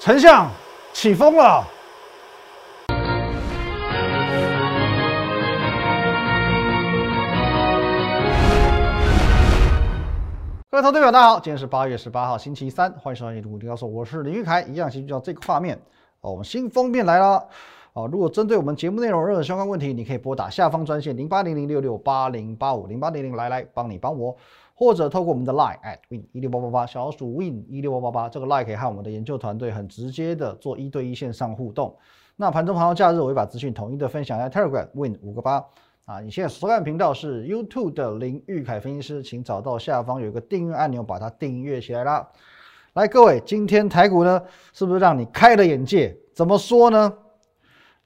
丞相起风了。各位投资者，大家好，今天是八月十八号，星期三，欢迎收看《股林高手》，我是林玉凯，一样先叫这个画面哦。我们新封面来了哦。如果针对我们节目内容任何相关问题，你可以拨打下方专线零八零零六六八零八五零八零零来来帮你帮我，或者透过我们的 Line at win 一六八八八小鼠 win 一六八八八这个 Line 可以和我们的研究团队很直接的做一对一线上互动。那盘中盘后假日，我会把资讯统一的分享在 Telegram win 五个八。啊，你现在收看频道是 YouTube 的林玉凯分析师，请找到下方有一个订阅按钮，把它订阅起来啦。来，各位，今天台股呢，是不是让你开了眼界？怎么说呢？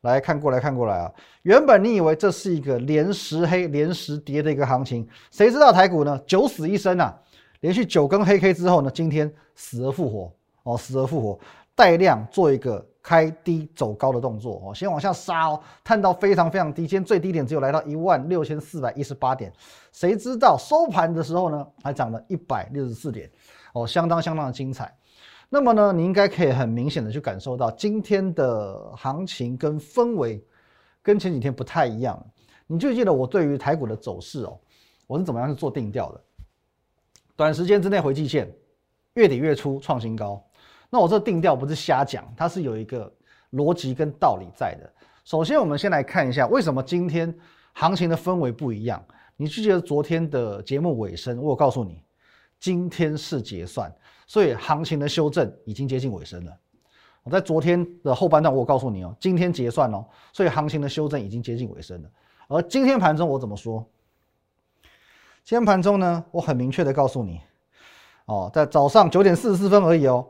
来看过来看过来啊，原本你以为这是一个连十黑连十跌的一个行情，谁知道台股呢？九死一生啊，连续九根黑 K 之后呢，今天死而复活。哦，死而复活，带量做一个。开低走高的动作。哦，先往下杀哦，探到非常非常低，今天最低点只有来到一万六千四百一十八点，谁知道收盘的时候呢，还涨了一百六十四点。哦，相当相当的精彩。那么呢，你应该可以很明显的去感受到今天的行情跟氛围跟前几天不太一样。你就记得我对于台股的走势哦，我是怎么样去做定调的？短时间之内回季线，月底月初创新高。那我这定调不是瞎讲，它是有一个逻辑跟道理在的。首先，我们先来看一下为什么今天行情的氛围不一样。你记得昨天的节目尾声，我有告诉你，今天是结算，所以行情的修正已经接近尾声了。我在昨天的后半段，我告诉你哦，今天结算哦，所以行情的修正已经接近尾声了。而今天盘中我怎么说？今天盘中呢，我很明确的告诉你，哦，在早上九点四十四分而已哦。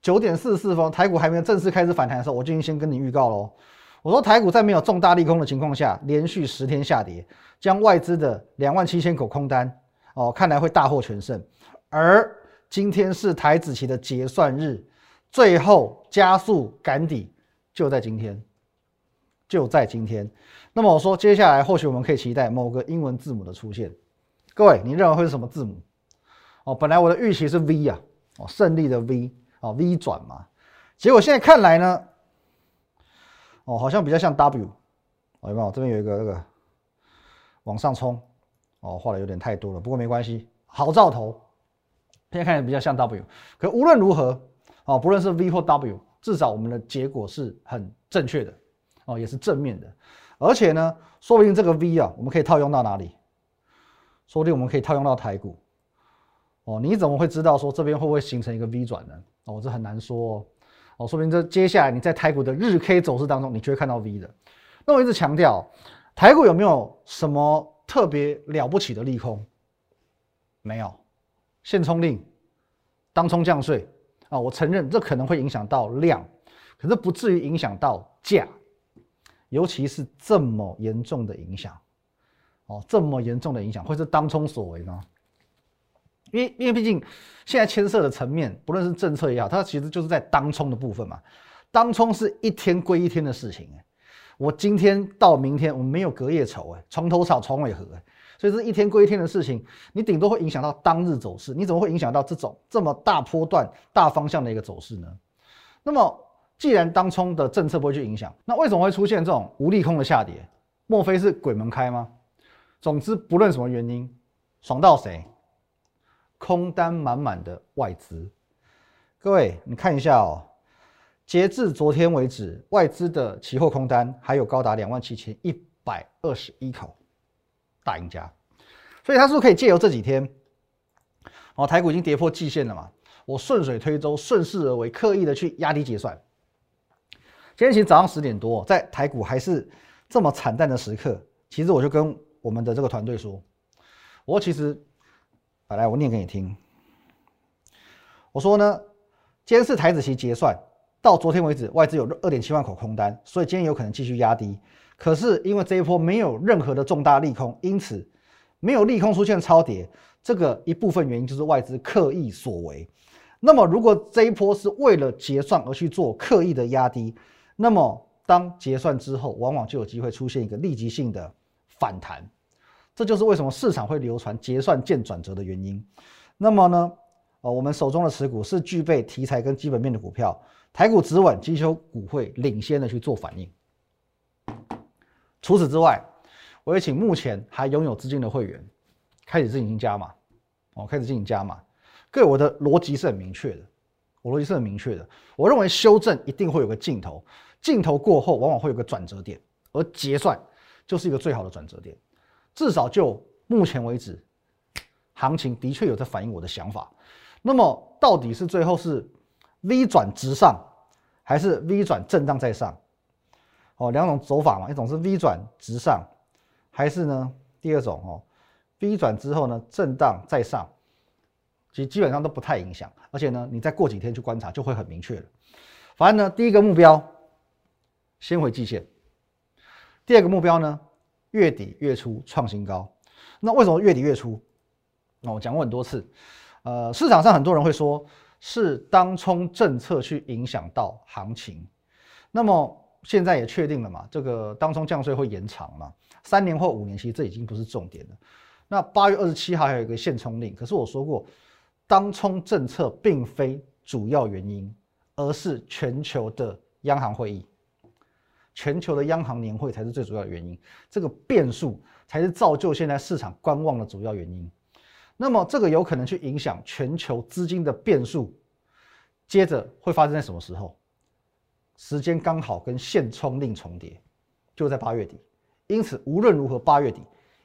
九点四十四分，台股还没有正式开始反弹的时候，我就已经先跟你预告喽。我说台股在没有重大利空的情况下，连续十天下跌，将外资的两万七千口空单哦，看来会大获全胜。而今天是台子期的结算日，最后加速赶底就在今天，就在今天。那么我说接下来或许我们可以期待某个英文字母的出现。各位，你认为会是什么字母？哦，本来我的预期是 V 啊，哦，胜利的 V。哦，V 转嘛，结果现在看来呢，哦，好像比较像 W，哦有没有？这边有一个那个往上冲，哦，画的有点太多了，不过没关系，好兆头。现在看起来比较像 W，可无论如何，哦，不论是 V 或 W，至少我们的结果是很正确的，哦，也是正面的。而且呢，说不定这个 V 啊，我们可以套用到哪里？说不定我们可以套用到台股。哦，你怎么会知道说这边会不会形成一个 V 转呢？哦，这很难说哦，说明这接下来你在台股的日 K 走势当中，你就会看到 V 的。那我一直强调，台股有没有什么特别了不起的利空？没有，限充令、当冲降税。啊，我承认这可能会影响到量，可是不至于影响到价，尤其是这么严重的影响，哦，这么严重的影响会是当冲所为吗？因为因为毕竟现在牵涉的层面，不论是政策也好，它其实就是在当冲的部分嘛。当冲是一天归一天的事情哎，我今天到明天我们没有隔夜仇哎，床头吵床尾和哎，所以是一天归一天的事情，你顶多会影响到当日走势，你怎么会影响到这种这么大波段大方向的一个走势呢？那么既然当冲的政策不会去影响，那为什么会出现这种无利空的下跌？莫非是鬼门开吗？总之不论什么原因，爽到谁？空单满满的外资，各位你看一下哦，截至昨天为止，外资的期货空单还有高达两万七千一百二十一口，大赢家。所以他是不是可以借由这几天，哦，台股已经跌破季线了嘛？我顺水推舟，顺势而为，刻意的去压低结算。今天其实早上十点多，在台股还是这么惨淡的时刻，其实我就跟我们的这个团队说，我其实。本来，我念给你听。我说呢，今天是台子期结算，到昨天为止，外资有二点七万口空单，所以今天有可能继续压低。可是因为这一波没有任何的重大利空，因此没有利空出现超跌，这个一部分原因就是外资刻意所为。那么如果这一波是为了结算而去做刻意的压低，那么当结算之后，往往就有机会出现一个立即性的反弹。这就是为什么市场会流传结算见转折的原因。那么呢，呃，我们手中的持股是具备题材跟基本面的股票，台股止稳，绩优股会领先的去做反应。除此之外，我也请目前还拥有资金的会员开始进行加码，哦，开始进行加码。各位，我的逻辑是很明确的，我逻辑是很明确的。我认为修正一定会有个尽头，尽头过后往往会有个转折点，而结算就是一个最好的转折点。至少就目前为止，行情的确有在反映我的想法。那么，到底是最后是 V 转直上，还是 V 转震荡再上？哦，两种走法嘛，一种是 V 转直上，还是呢第二种哦，V 转之后呢震荡再上，其实基本上都不太影响，而且呢你再过几天去观察就会很明确了。反正呢第一个目标先回季线，第二个目标呢月底月初创新高。那为什么月底月初？那我讲过很多次，呃，市场上很多人会说是当冲政策去影响到行情，那么。现在也确定了嘛？这个当中降税会延长嘛？三年或五年，其实这已经不是重点了。那八月二十七号还有一个限冲令，可是我说过，当冲政策并非主要原因，而是全球的央行会议，全球的央行年会才是最主要的原因。这个变数才是造就现在市场观望的主要原因。那么这个有可能去影响全球资金的变数，接着会发生在什么时候？时间刚好跟限冲令重叠，就在八月底，因此无论如何，八月底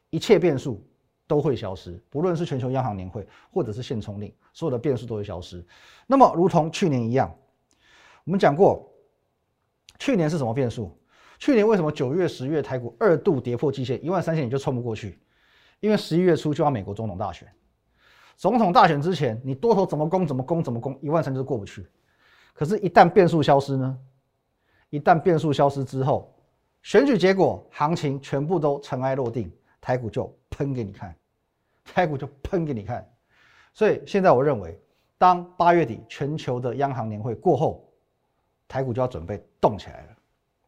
一切变数都会消失，不论是全球央行年会或者是限冲令，所有的变数都会消失。那么，如同去年一样，我们讲过，去年是什么变数？去年为什么九月、十月台股二度跌破季线一万三千点就冲不过去？因为十一月初就要美国总统大选，总统大选之前，你多头怎么攻怎么攻怎么攻，一万三就过不去。可是，一旦变数消失呢？一旦变数消失之后，选举结果行情全部都尘埃落定，台股就喷给你看，台股就喷给你看。所以现在我认为，当八月底全球的央行年会过后，台股就要准备动起来了，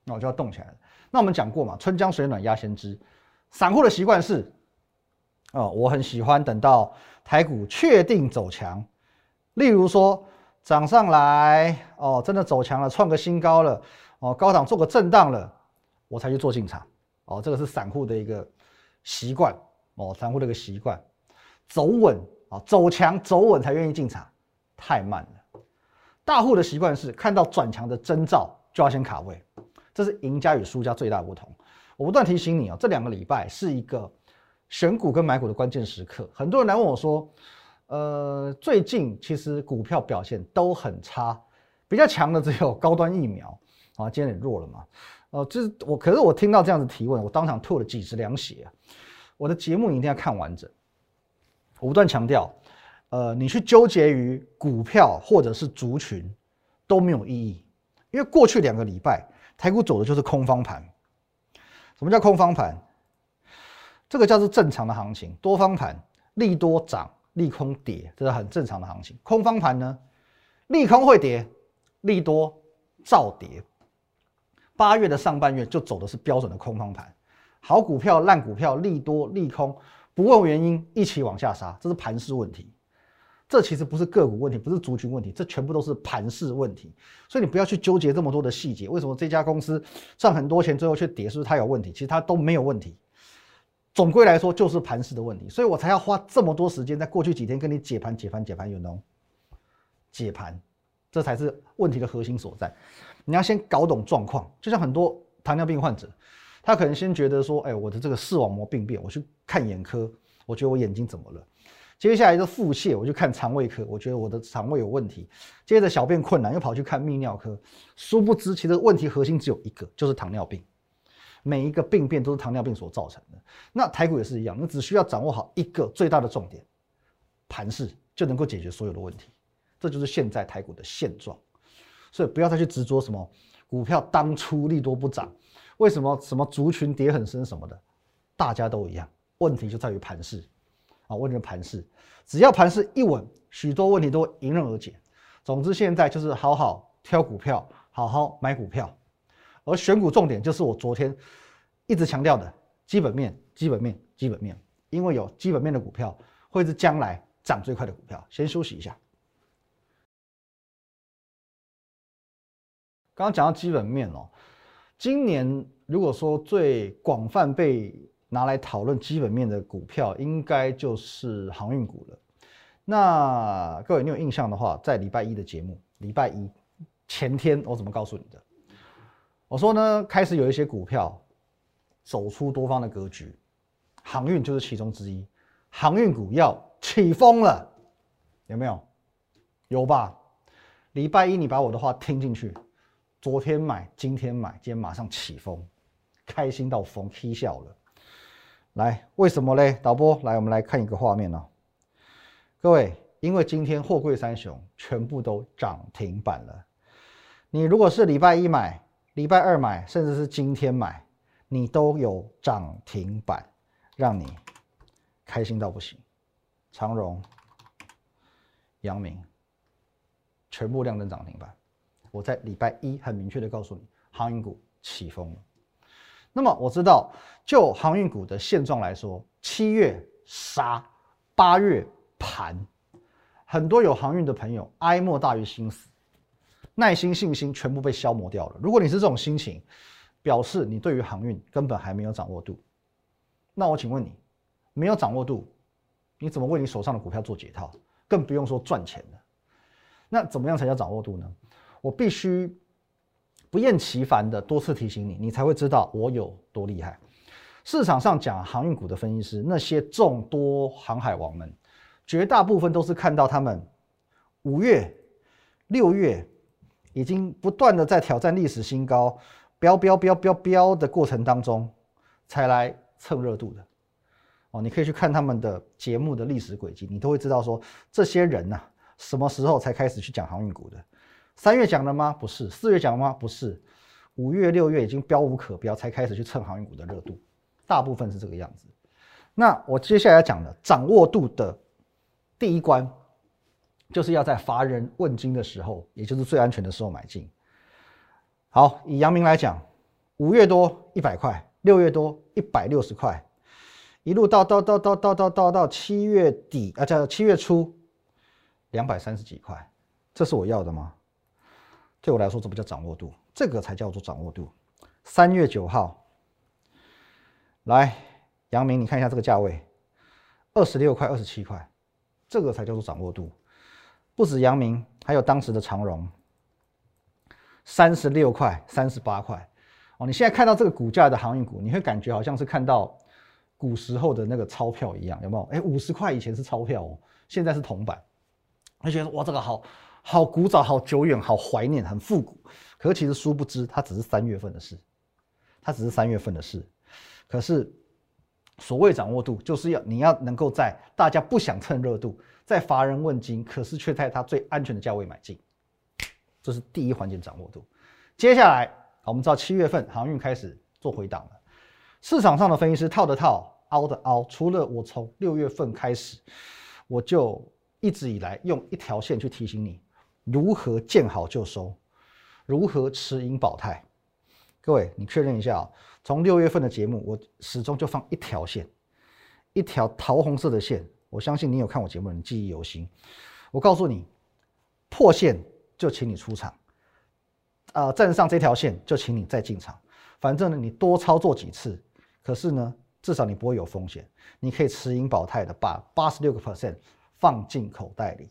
那我就要动起来了。那我们讲过嘛，春江水暖鸭先知，散户的习惯是，哦，我很喜欢等到台股确定走强，例如说涨上来，哦，真的走强了，创个新高了。哦，高档做个震荡了，我才去做进场。哦，这个是散户的一个习惯。哦，散户的一个习惯，走稳啊，走强走稳才愿意进场，太慢了。大户的习惯是看到转强的征兆就要先卡位，这是赢家与输家最大的不同。我不断提醒你哦，这两个礼拜是一个选股跟买股的关键时刻。很多人来问我说，呃，最近其实股票表现都很差，比较强的只有高端疫苗。啊，今天很弱了嘛？哦，就是我，可是我听到这样子提问，我当场吐了几十两血啊！我的节目你一定要看完整。我不断强调，呃，你去纠结于股票或者是族群都没有意义，因为过去两个礼拜台股走的就是空方盘。什么叫空方盘？这个叫做正常的行情，多方盘利多涨，利空跌，这是很正常的行情。空方盘呢，利空会跌，利多照跌。八月的上半月就走的是标准的空方盘，好股票、烂股票、利多、利空，不问原因一起往下杀，这是盘势问题。这其实不是个股问题，不是族群问题，这全部都是盘势问题。所以你不要去纠结这么多的细节。为什么这家公司赚很多钱，最后却跌？是不是它有问题？其实它都没有问题。总归来说，就是盘势的问题。所以我才要花这么多时间，在过去几天跟你解盘、解盘、解盘，有能解盘，这才是问题的核心所在。你要先搞懂状况，就像很多糖尿病患者，他可能先觉得说，哎，我的这个视网膜病变，我去看眼科，我觉得我眼睛怎么了？接下来就腹泻，我就看肠胃科，我觉得我的肠胃有问题。接着小便困难，又跑去看泌尿科。殊不知，其实问题核心只有一个，就是糖尿病。每一个病变都是糖尿病所造成的。那台股也是一样，你只需要掌握好一个最大的重点，盘势就能够解决所有的问题。这就是现在台股的现状。所以不要再去执着什么股票当初利多不涨，为什么什么族群跌很深什么的，大家都一样。问题就在于盘势啊，问题盘势，只要盘势一稳，许多问题都迎刃而解。总之，现在就是好好挑股票，好好买股票，而选股重点就是我昨天一直强调的基本面基本面基本面。因为有基本面的股票会是将来涨最快的股票。先休息一下。刚刚讲到基本面哦今年如果说最广泛被拿来讨论基本面的股票应该就是航运股了。那各位你有印象的话在礼拜一的节目礼拜一前天我怎么告诉你的我说呢，开始有一些股票走出多方的格局，航运就是其中之一。航运股要起风了，有没有？有吧？礼拜一你把我的话听进去，昨天买，今天买，今天马上起风，开心到疯，踢笑了。来，为什么嘞？导播，来，我们来看一个画面呢。各位，因为今天货柜三雄全部都涨停板了。你如果是礼拜一买，礼拜二买，甚至是今天买，你都有涨停板，让你。开心到不行，长荣、阳明全部亮灯涨停板。我在礼拜一很明确的告诉你，航运股起风了。那么我知道，就航运股的现状来说，七月杀，八月盘，很多有航运的朋友哀莫大于心死，耐心、信心全部被消磨掉了。如果你是这种心情，表示你对于航运根本还没有掌握度。那我请问你？没有掌握度，你怎么为你手上的股票做解套？更不用说赚钱了。那怎么样才叫掌握度呢？我必须不厌其烦的多次提醒你，你才会知道我有多厉害。市场上讲航运股的分析师，那些众多航海王们，绝大部分都是看到他们五月、六月已经不断的在挑战历史新高、飙飙飙飙飙的过程当中，才来蹭热度的。哦，你可以去看他们的节目的历史轨迹，你都会知道说这些人呐，什么时候才开始去讲航运股的？三月讲了吗？不是。四月讲了吗？不是。五月、六月已经标无可标，才开始去蹭航运股的热度，大部分是这个样子。那我接下来讲的掌握度的第一关，就是要在乏人问津的时候，也就是最安全的时候买进。好，以阳明来讲，五月多一百块，六月多一百六十块。一路到到到到到到到到七月底啊，叫七月初，两百三十几块，这是我要的吗？对我来说，这不叫掌握度，这个才叫做掌握度。三月九号，来，杨明，你看一下这个价位，二十六块、二十七块，这个才叫做掌握度。不止杨明，还有当时的长荣，三十六块、三十八块。哦，你现在看到这个股价的航运股，你会感觉好像是看到。古时候的那个钞票一样，有没有？哎，五十块以前是钞票哦，现在是铜板。会觉得哇，这个好好古早、好久远、好怀念、很复古。可是其实殊不知，它只是三月份的事，它只是三月份的事。可是所谓掌握度，就是要你要能够在大家不想蹭热度，在乏人问津，可是却在它最安全的价位买进，这是第一环节掌握度。接下来，我们知道七月份航运开始做回档了。市场上的分析师套的套，凹的凹，除了我从六月份开始，我就一直以来用一条线去提醒你如何见好就收，如何持盈保泰。各位，你确认一下啊，从六月份的节目，我始终就放一条线，一条桃红色的线。我相信你有看我节目，你记忆犹新。我告诉你，破线就请你出场，呃，站上这条线就请你再进场。反正呢，你多操作几次。可是呢，至少你不会有风险，你可以持盈保泰的把八十六个 percent 放进口袋里，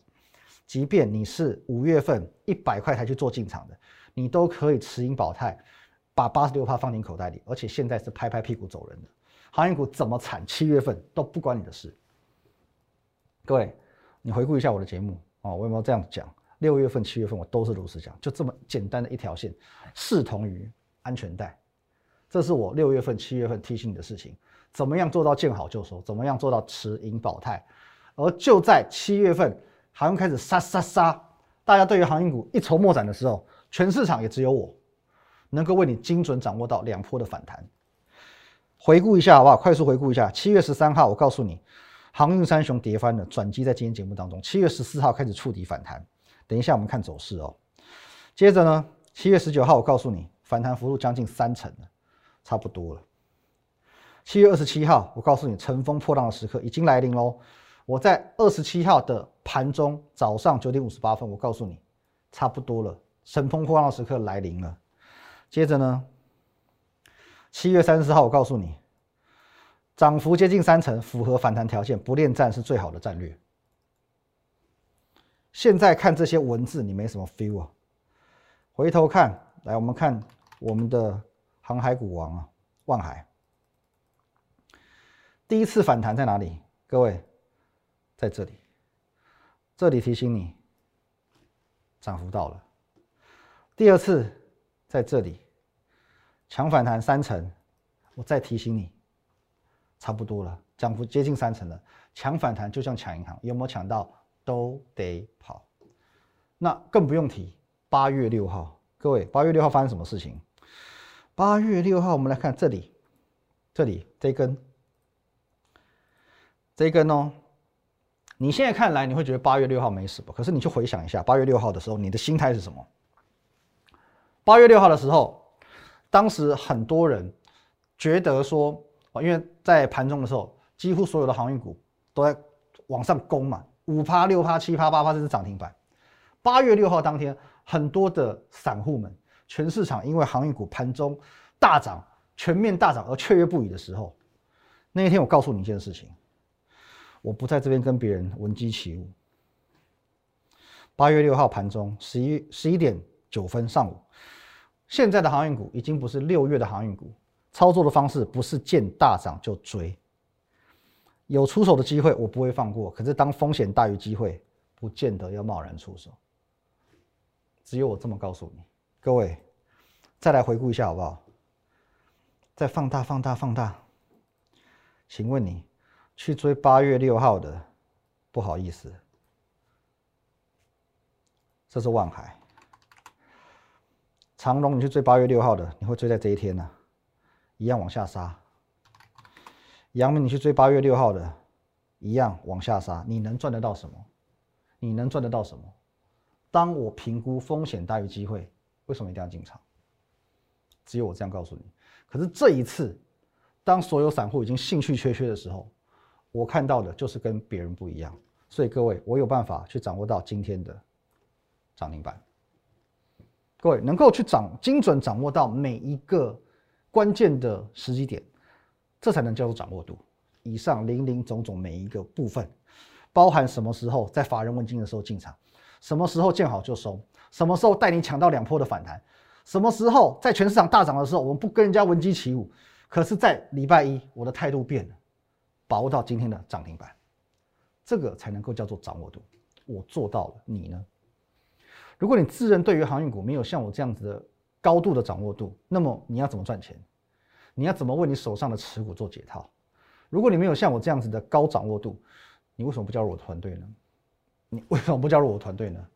即便你是五月份一百块才去做进场的，你都可以持盈保泰，把八十六帕放进口袋里，而且现在是拍拍屁股走人的，航运股怎么惨，七月份都不关你的事。各位，你回顾一下我的节目啊，我有没有这样讲？六月份、七月份我都是如此讲，就这么简单的一条线，视同于安全带。这是我六月份、七月份提醒你的事情，怎么样做到见好就收？怎么样做到持盈保泰？而就在七月份，航运开始杀杀杀，大家对于航运股一筹莫展的时候，全市场也只有我能够为你精准掌握到两波的反弹。回顾一下好不好？快速回顾一下，七月十三号我告诉你，航运三雄跌翻了，转机在今天节目当中。七月十四号开始触底反弹，等一下我们看走势哦。接着呢，七月十九号我告诉你，反弹幅度将近三成了。差不多了。七月二十七号，我告诉你，乘风破浪的时刻已经来临喽。我在二十七号的盘中早上九点五十八分，我告诉你，差不多了，乘风破浪的时刻来临了。接着呢，七月三十号，我告诉你，涨幅接近三成，符合反弹条件，不恋战是最好的战略。现在看这些文字，你没什么 feel 啊。回头看，来，我们看我们的航海股王啊，万海。第一次反弹在哪里？各位，在这里。这里提醒你，涨幅到了。第二次在这里，强反弹三成，我再提醒你，差不多了，涨幅接近三成了。强反弹就像抢银行，有没有抢到都得跑。那更不用提八月六号，各位，八月六号发生什么事情？八月六号，我们来看这里，这里这一根。这一根哦，你现在看来你会觉得八月六号没什么，可是你去回想一下，八月六号的时候你的心态是什么？八月六号的时候，当时很多人觉得说，因为在盘中的时候，几乎所有的航运股都在往上攻嘛，五趴、六趴、七趴、八趴，这是涨停板。八月六号当天，很多的散户们，全市场因为航运股盘中大涨、全面大涨而雀跃不已的时候，那一天我告诉你一件事情。我不在这边跟别人闻鸡起舞。八月六号盘中十一十一点九分上午，现在的航运股已经不是六月的航运股，操作的方式不是见大涨就追，有出手的机会我不会放过，可是当风险大于机会，不见得要贸然出手。只有我这么告诉你，各位，再来回顾一下好不好？再放大放大放大，请问你？去追八月六号的，不好意思，这是万海、长隆。你去追八月六号的，你会追在这一天呢，一样往下杀。阳明，你去追八月六号的，一样往下杀。你能赚得到什么？你能赚得到什么？当我评估风险大于机会，为什么一定要进场？只有我这样告诉你。可是这一次，当所有散户已经兴趣缺缺的时候，我看到的就是跟别人不一样，所以各位，我有办法去掌握到今天的涨停板。各位能够去掌精准掌握到每一个关键的时机点，这才能叫做掌握度。以上零零总总每一个部分，包含什么时候在法人问津的时候进场，什么时候见好就收，什么时候带你抢到两波的反弹，什么时候在全市场大涨的时候，我们不跟人家闻鸡起舞，可是，在礼拜一我的态度变了。把握到今天的涨停板，这个才能够叫做掌握度。我做到了，你呢？如果你自认对于航运股没有像我这样子的高度的掌握度，那么你要怎么赚钱？你要怎么为你手上的持股做解套？如果你没有像我这样子的高掌握度，你为什么不加入我的团队呢？你为什么不加入我的团队呢？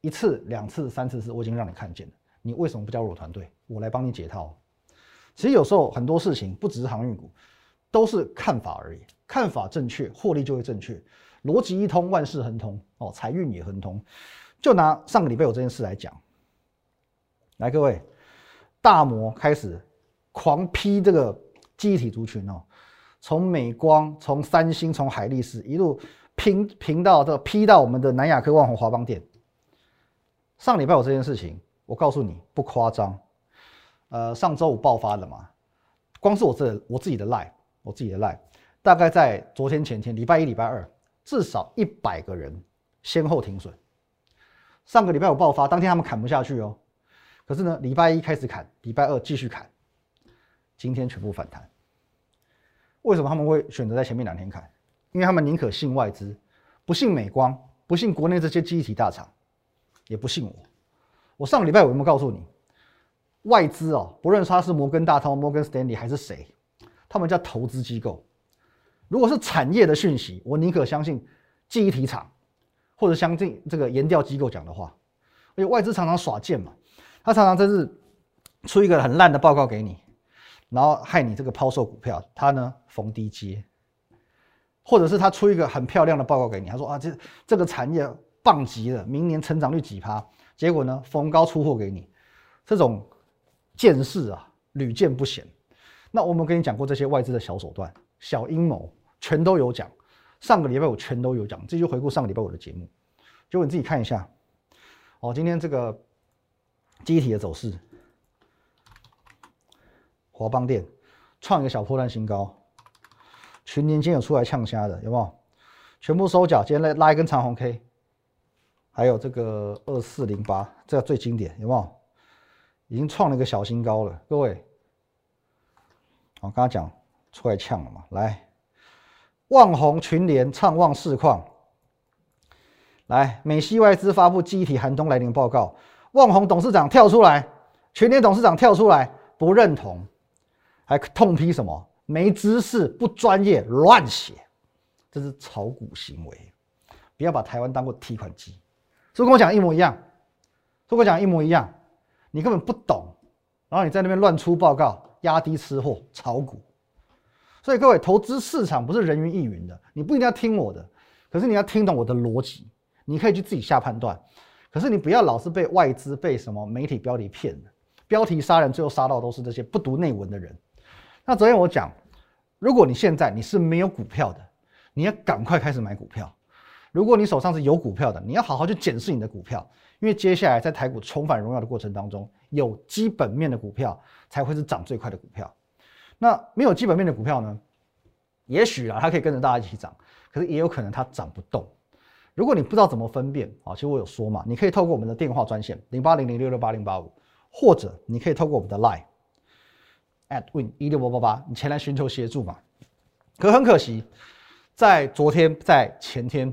一次、两次、三次是我已经让你看见了，你为什么不加入我团队？我来帮你解套。其实有时候很多事情不只是航运股。都是看法而已，看法正确，获利就会正确，逻辑一通，万事亨通哦，财运也亨通。就拿上个礼拜有这件事来讲，来各位，大摩开始狂批这个记忆体族群哦，从美光、从三星、从海力士一路拼拼到这批到我们的南亚科、万宏、华邦店。上礼拜有这件事情，我告诉你不夸张，呃，上周五爆发的嘛，光是我这我自己的 line。我自己的 line，大概在昨天前天，礼拜一、礼拜二，至少一百个人先后停损。上个礼拜五爆发，当天他们砍不下去哦。可是呢，礼拜一开始砍，礼拜二继续砍，今天全部反弹。为什么他们会选择在前面两天砍？因为他们宁可信外资，不信美光，不信国内这些记忆体大厂，也不信我。我上个礼拜我有没有告诉你，外资哦，不论他是摩根大通、摩根斯丹利还是谁？他们叫投资机构。如果是产业的讯息，我宁可相信记忆体厂，或者相信这个研调机构讲的话。而且外资常常耍贱嘛，他常常真是出一个很烂的报告给你，然后害你这个抛售股票，他呢逢低接，或者是他出一个很漂亮的报告给你，他说啊这这个产业棒极了，明年成长率几趴，结果呢逢高出货给你，这种见识啊屡见不鲜。那我们跟你讲过这些外资的小手段、小阴谋，全都有讲。上个礼拜我全都有讲，这就回顾上个礼拜我的节目，就你自己看一下。哦，今天这个机体的走势，华邦电创一个小破烂新高，群年间有出来呛虾的有没有？全部收脚，今天来拉一根长红 K，还有这个二四零八，这个最经典有没有？已经创了一个小新高了，各位。我刚刚讲出来呛了嘛，来，旺宏群联畅旺市况。来，美西外资发布机体寒冬来临报告，旺宏董事长跳出来，全年董事长跳出来不认同，还痛批什么？没知识、不专业、乱写，这是炒股行为，不要把台湾当过提款机。所以跟我讲一模一样，跟我讲一模一样，你根本不懂，然后你在那边乱出报告，压低吃货，炒股。所以各位，投资市场不是人云亦云的，你不一定要听我的，可是你要听懂我的逻辑。你可以去自己下判断，可是你不要老是被外资、被什么媒体标题骗了，标题杀人，最后杀到都是这些不读内文的人。那昨天我讲，如果你现在你是没有股票的，你要赶快开始买股票；如果你手上是有股票的，你要好好去检视你的股票，因为接下来在台股重返荣耀的过程当中，有基本面的股票才会是涨最快的股票。那没有基本面的股票呢？也许啊，它可以跟着大家一起涨，可是也有可能它涨不动。如果你不知道怎么分辨啊，其实我有说嘛，你可以透过我们的电话专线零八零零六六八零八五，或者你可以透过我们的 line at win 一六八八八，你前来寻求协助嘛。可很可惜，在昨天在前天，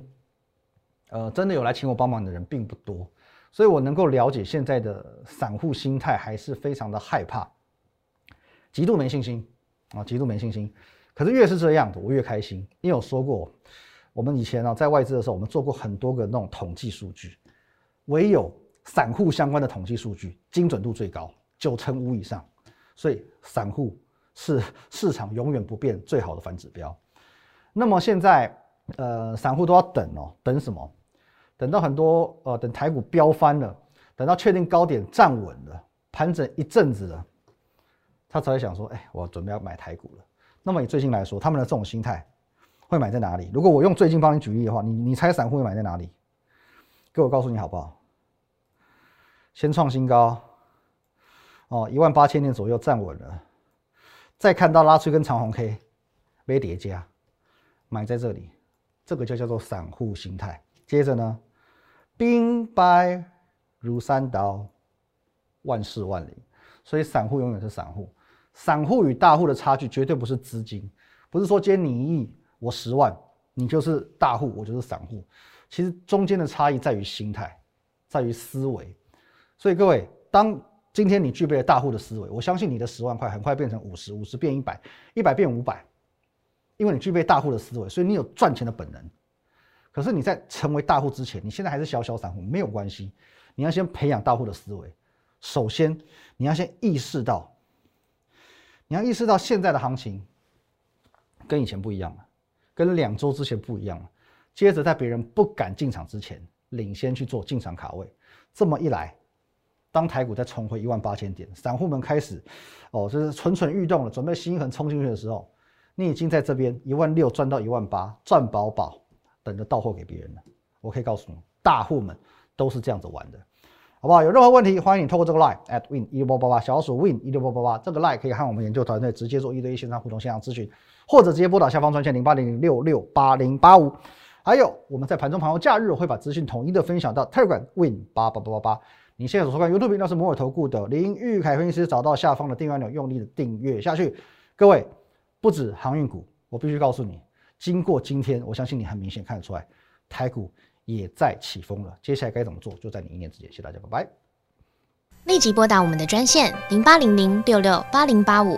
呃，真的有来请我帮忙的人并不多，所以我能够了解现在的散户心态还是非常的害怕，极度没信心啊，极度没信心。可是越是这样的，我越开心，因为我说过。我们以前啊，在外资的时候，我们做过很多个那种统计数据，唯有散户相关的统计数据精准度最高，九成五以上，所以散户是市场永远不变最好的反指标。那么现在，呃，散户都要等哦，等什么？等到很多呃，等台股飙翻了，等到确定高点站稳了，盘整一阵子了，他才会想说，哎，我准备要买台股了。那么以最近来说，他们的这种心态。会买在哪里？如果我用最近帮你举例的话，你你猜散户会买在哪里？给我告诉你好不好？先创新高，哦，一万八千点左右站稳了，再看到拉出一根长红 K，没叠加，买在这里，这个就叫做散户心态。接着呢，兵败如山倒，万事万灵，所以散户永远是散户。散户与大户的差距绝对不是资金，不是说今天你一亿。我十万，你就是大户，我就是散户。其实中间的差异在于心态，在于思维。所以各位，当今天你具备了大户的思维，我相信你的十万块很快变成五十，五十变一百，一百变五百，因为你具备大户的思维，所以你有赚钱的本能。可是你在成为大户之前，你现在还是小小散户，没有关系。你要先培养大户的思维。首先，你要先意识到，你要意识到现在的行情跟以前不一样了。跟两周之前不一样了。接着，在别人不敢进场之前，领先去做进场卡位。这么一来，当台股再重回一万八千点，散户们开始哦，就是蠢蠢欲动了，准备心狠冲进去的时候，你已经在这边一万六赚到一万八，赚饱饱，等着到货给别人了。我可以告诉你，大户们都是这样子玩的，好不好？有任何问题，欢迎你透过这个 line at win 一六八八八，小老鼠 win 一六八八八，这个 line 可以和我们研究团队直接做一对一线上互动线上咨询。或者直接拨打下方专线零八零零六六八零八五，还有我们在盘中盘后假日会把资讯统一的分享到 Telegram Win 八八八八八。你现在所收看 YouTube 频道是摩尔投顾的林玉凯分析师，找到下方的订阅按钮，用力的订阅下去。各位，不止航运股，我必须告诉你，经过今天，我相信你很明显看得出来，台股也在起风了。接下来该怎么做，就在你一念之间。谢谢大家，拜拜。立即拨打我们的专线零八零零六六八零八五。